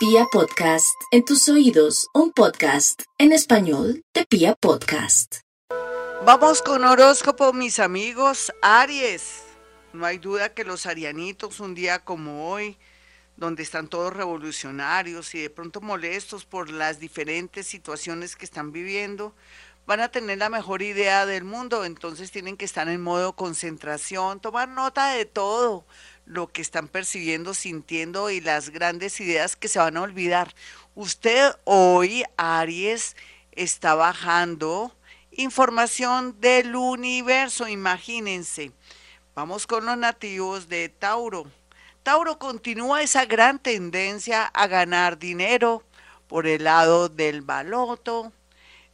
Pia Podcast, en tus oídos, un podcast en español de Pia Podcast. Vamos con horóscopo, mis amigos. Aries. No hay duda que los arianitos, un día como hoy, donde están todos revolucionarios y de pronto molestos por las diferentes situaciones que están viviendo, van a tener la mejor idea del mundo, entonces tienen que estar en modo concentración, tomar nota de todo, lo que están percibiendo, sintiendo y las grandes ideas que se van a olvidar. Usted hoy, Aries, está bajando información del universo, imagínense. Vamos con los nativos de Tauro. Tauro continúa esa gran tendencia a ganar dinero por el lado del baloto,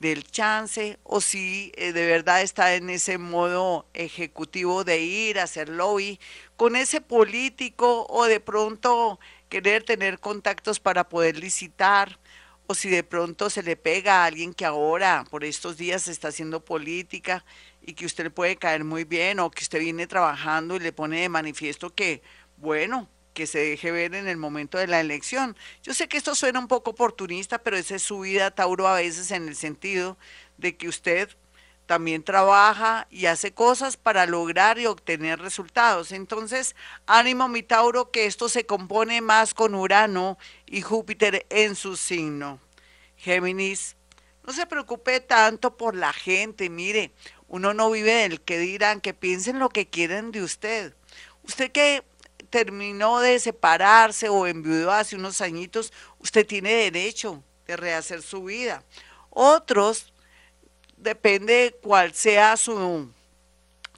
del chance, o si eh, de verdad está en ese modo ejecutivo de ir a hacer lobby con ese político o de pronto querer tener contactos para poder licitar o si de pronto se le pega a alguien que ahora por estos días está haciendo política y que usted le puede caer muy bien o que usted viene trabajando y le pone de manifiesto que, bueno, que se deje ver en el momento de la elección. Yo sé que esto suena un poco oportunista, pero esa es su vida, Tauro, a veces en el sentido de que usted también trabaja y hace cosas para lograr y obtener resultados. Entonces, ánimo mi Tauro que esto se compone más con Urano y Júpiter en su signo. Géminis, no se preocupe tanto por la gente, mire, uno no vive del que dirán, que piensen lo que quieren de usted. Usted que terminó de separarse o enviudó hace unos añitos, usted tiene derecho de rehacer su vida. Otros depende cuál sea su,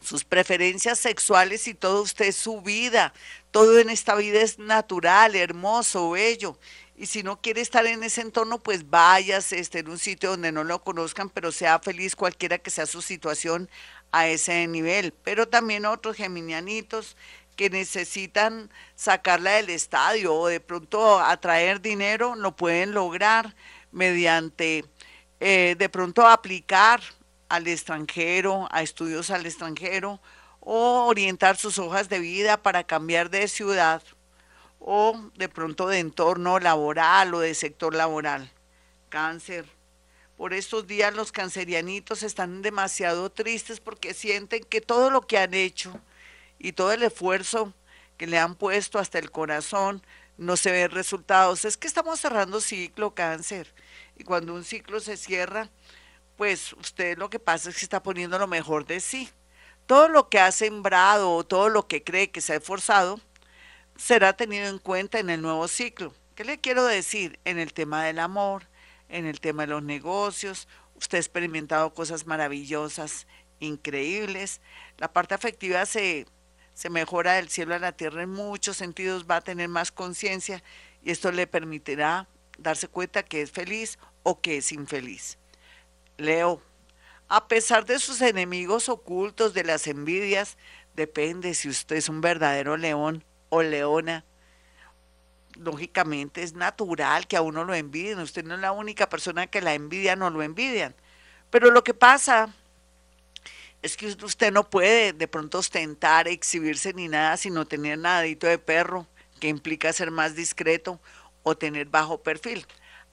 sus preferencias sexuales y todo usted su vida. Todo en esta vida es natural, hermoso, bello. Y si no quiere estar en ese entorno, pues váyase, esté en un sitio donde no lo conozcan, pero sea feliz cualquiera que sea su situación a ese nivel. Pero también otros geminianitos que necesitan sacarla del estadio o de pronto atraer dinero, lo pueden lograr mediante eh, de pronto aplicar al extranjero, a estudios al extranjero, o orientar sus hojas de vida para cambiar de ciudad o de pronto de entorno laboral o de sector laboral. Cáncer. Por estos días los cancerianitos están demasiado tristes porque sienten que todo lo que han hecho y todo el esfuerzo que le han puesto hasta el corazón no se ven resultados. Es que estamos cerrando ciclo cáncer y cuando un ciclo se cierra, pues usted lo que pasa es que está poniendo lo mejor de sí. Todo lo que ha sembrado o todo lo que cree que se ha esforzado será tenido en cuenta en el nuevo ciclo. ¿Qué le quiero decir? En el tema del amor, en el tema de los negocios, usted ha experimentado cosas maravillosas, increíbles. La parte afectiva se, se mejora del cielo a la tierra en muchos sentidos, va a tener más conciencia y esto le permitirá darse cuenta que es feliz o que es infeliz. Leo, a pesar de sus enemigos ocultos, de las envidias, depende si usted es un verdadero león o leona. Lógicamente es natural que a uno lo envidien. Usted no es la única persona que la envidia, no lo envidian. Pero lo que pasa es que usted no puede de pronto ostentar, exhibirse ni nada, sino tener nadito de perro, que implica ser más discreto o tener bajo perfil.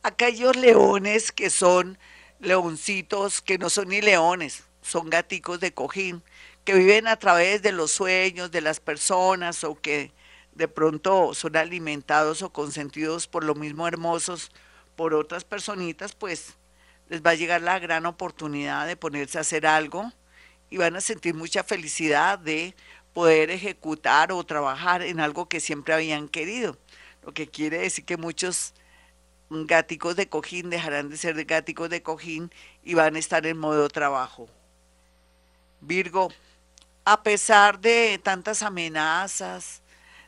Aquellos leones que son leoncitos, que no son ni leones, son gaticos de cojín, que viven a través de los sueños de las personas o que de pronto son alimentados o consentidos por lo mismo hermosos por otras personitas, pues les va a llegar la gran oportunidad de ponerse a hacer algo y van a sentir mucha felicidad de poder ejecutar o trabajar en algo que siempre habían querido. Lo que quiere decir que muchos gáticos de cojín dejarán de ser gáticos de cojín y van a estar en modo trabajo. Virgo, a pesar de tantas amenazas,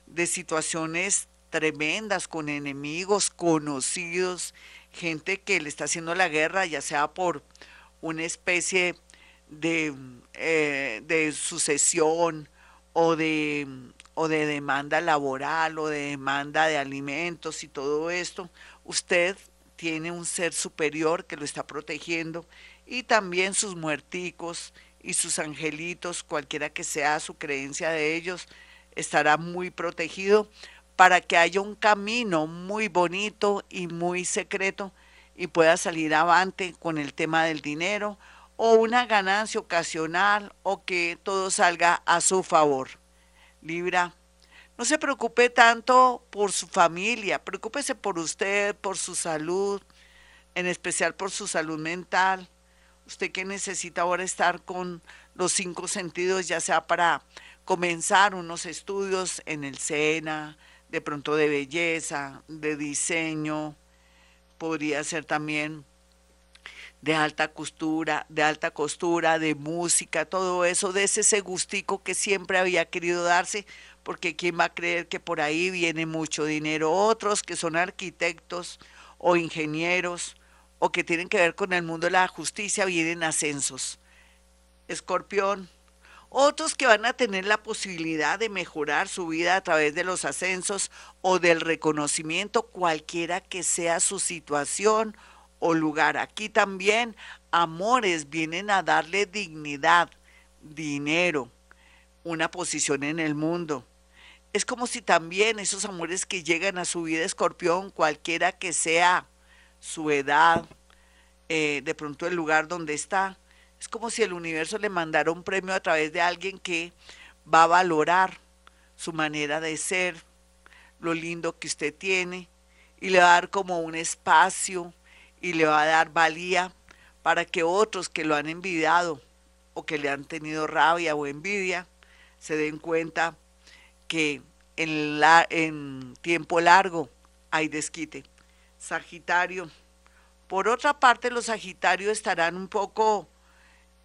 de situaciones tremendas con enemigos conocidos, gente que le está haciendo la guerra, ya sea por una especie de, eh, de sucesión o de, o de demanda laboral o de demanda de alimentos y todo esto, usted tiene un ser superior que lo está protegiendo y también sus muerticos y sus angelitos, cualquiera que sea su creencia de ellos, estará muy protegido para que haya un camino muy bonito y muy secreto y pueda salir avante con el tema del dinero o una ganancia ocasional o que todo salga a su favor. Libra, no se preocupe tanto por su familia, preocúpese por usted, por su salud, en especial por su salud mental. Usted que necesita ahora estar con los cinco sentidos, ya sea para comenzar unos estudios en el SENA, de pronto de belleza, de diseño, podría ser también de alta costura, de alta costura, de música, todo eso, de ese gustico que siempre había querido darse, porque quién va a creer que por ahí viene mucho dinero. Otros que son arquitectos o ingenieros o que tienen que ver con el mundo de la justicia vienen ascensos. Escorpión. Otros que van a tener la posibilidad de mejorar su vida a través de los ascensos o del reconocimiento, cualquiera que sea su situación o lugar. Aquí también amores vienen a darle dignidad, dinero, una posición en el mundo. Es como si también esos amores que llegan a su vida escorpión, cualquiera que sea su edad, eh, de pronto el lugar donde está, es como si el universo le mandara un premio a través de alguien que va a valorar su manera de ser, lo lindo que usted tiene, y le va a dar como un espacio, y le va a dar valía para que otros que lo han envidiado o que le han tenido rabia o envidia se den cuenta que en, la, en tiempo largo hay desquite. Sagitario. Por otra parte, los Sagitarios estarán un poco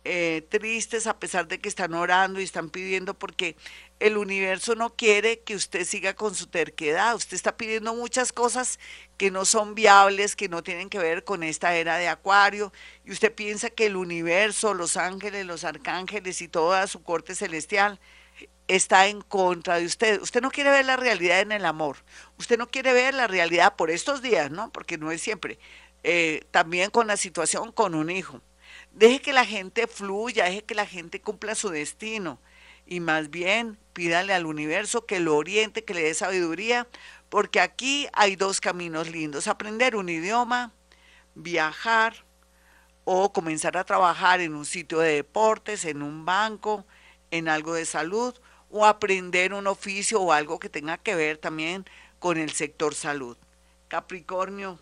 eh, tristes a pesar de que están orando y están pidiendo porque el universo no quiere que usted siga con su terquedad. Usted está pidiendo muchas cosas que no son viables, que no tienen que ver con esta era de Acuario, y usted piensa que el universo, los ángeles, los arcángeles y toda su corte celestial está en contra de usted. Usted no quiere ver la realidad en el amor. Usted no quiere ver la realidad por estos días, ¿no? Porque no es siempre. Eh, también con la situación con un hijo. Deje que la gente fluya, deje que la gente cumpla su destino y más bien pídale al universo que lo oriente, que le dé sabiduría, porque aquí hay dos caminos lindos, aprender un idioma, viajar o comenzar a trabajar en un sitio de deportes, en un banco, en algo de salud o aprender un oficio o algo que tenga que ver también con el sector salud. Capricornio,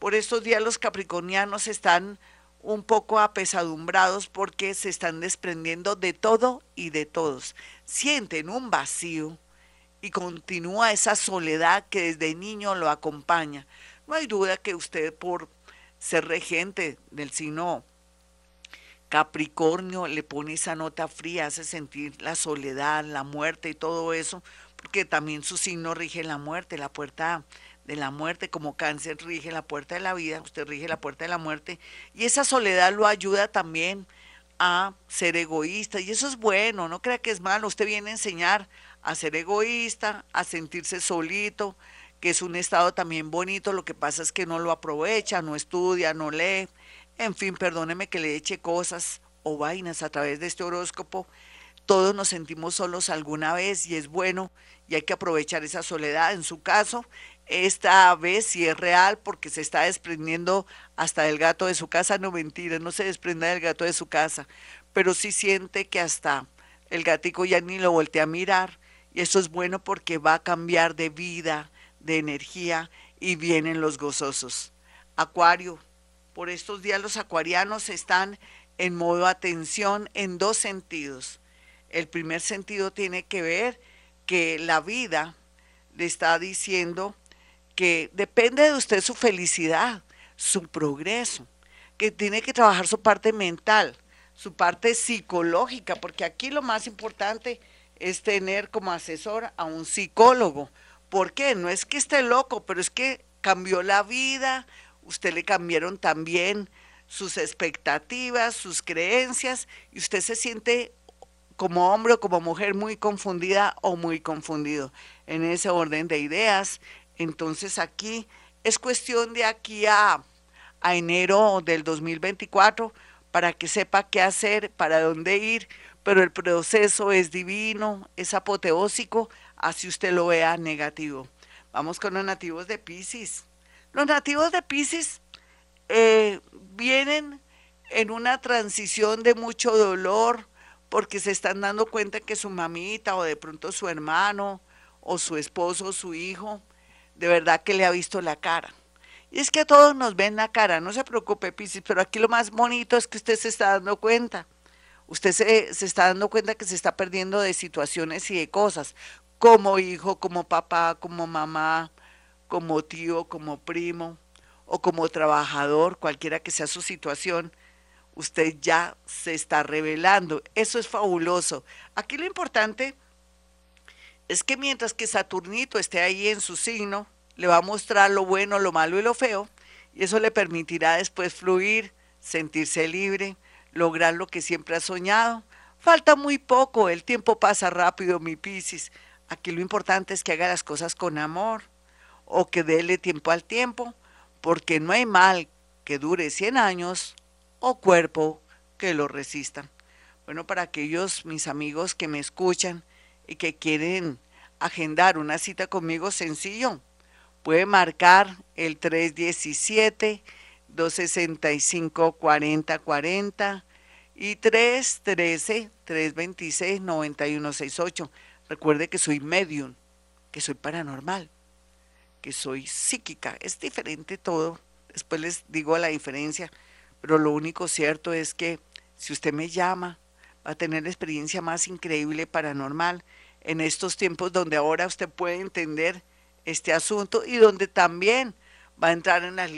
por estos días los capricornianos están un poco apesadumbrados porque se están desprendiendo de todo y de todos. Sienten un vacío y continúa esa soledad que desde niño lo acompaña. No hay duda que usted por ser regente del signo Capricornio le pone esa nota fría, hace sentir la soledad, la muerte y todo eso, porque también su signo rige la muerte, la puerta de la muerte, como cáncer rige la puerta de la vida, usted rige la puerta de la muerte, y esa soledad lo ayuda también a ser egoísta, y eso es bueno, no crea que es malo, usted viene a enseñar a ser egoísta, a sentirse solito, que es un estado también bonito, lo que pasa es que no lo aprovecha, no estudia, no lee, en fin, perdóneme que le eche cosas o vainas a través de este horóscopo, todos nos sentimos solos alguna vez y es bueno y hay que aprovechar esa soledad. En su caso, esta vez sí es real porque se está desprendiendo hasta del gato de su casa, no mentira, no se desprende del gato de su casa, pero sí siente que hasta el gatico ya ni lo voltea a mirar y eso es bueno porque va a cambiar de vida, de energía y vienen los gozosos. Acuario, por estos días los acuarianos están en modo atención en dos sentidos. El primer sentido tiene que ver que la vida le está diciendo que depende de usted su felicidad, su progreso, que tiene que trabajar su parte mental, su parte psicológica, porque aquí lo más importante es tener como asesor a un psicólogo. ¿Por qué? No es que esté loco, pero es que cambió la vida, usted le cambiaron también sus expectativas, sus creencias, y usted se siente como hombre o como mujer muy confundida o muy confundido en ese orden de ideas, entonces aquí es cuestión de aquí a, a enero del 2024 para que sepa qué hacer, para dónde ir, pero el proceso es divino, es apoteósico, así usted lo vea negativo. Vamos con los nativos de Pisces. Los nativos de Pisces eh, vienen en una transición de mucho dolor porque se están dando cuenta que su mamita o de pronto su hermano o su esposo o su hijo de verdad que le ha visto la cara. Y es que a todos nos ven la cara, no se preocupe, Piscis, pero aquí lo más bonito es que usted se está dando cuenta. Usted se, se está dando cuenta que se está perdiendo de situaciones y de cosas, como hijo, como papá, como mamá, como tío, como primo o como trabajador, cualquiera que sea su situación, usted ya se está revelando. Eso es fabuloso. Aquí lo importante es que mientras que Saturnito esté ahí en su signo, le va a mostrar lo bueno, lo malo y lo feo, y eso le permitirá después fluir, sentirse libre, lograr lo que siempre ha soñado. Falta muy poco, el tiempo pasa rápido, mi Piscis. Aquí lo importante es que haga las cosas con amor o que déle tiempo al tiempo, porque no hay mal que dure 100 años o cuerpo que lo resistan. Bueno, para aquellos mis amigos que me escuchan y que quieren agendar una cita conmigo, sencillo, puede marcar el 317-265-4040 y 313-326-9168. Recuerde que soy medium, que soy paranormal, que soy psíquica. Es diferente todo. Después les digo la diferencia, pero lo único cierto es que si usted me llama, va a tener la experiencia más increíble paranormal en estos tiempos donde ahora usted puede entender este asunto y donde también va a entrar en las,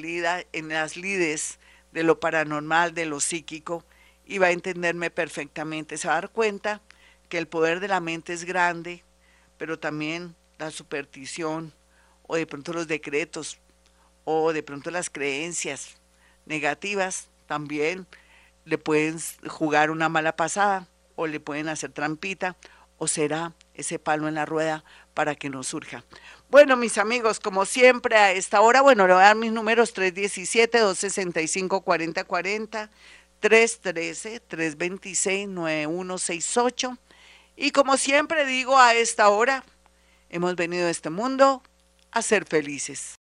en las lides de lo paranormal, de lo psíquico, y va a entenderme perfectamente. Se va a dar cuenta que el poder de la mente es grande, pero también la superstición, o de pronto los decretos, o de pronto las creencias negativas, también le pueden jugar una mala pasada, o le pueden hacer trampita, o será ese palo en la rueda para que no surja. Bueno, mis amigos, como siempre a esta hora, bueno, le voy a dar mis números 317-265-4040, 313-326-9168. Y como siempre digo a esta hora, hemos venido a este mundo a ser felices.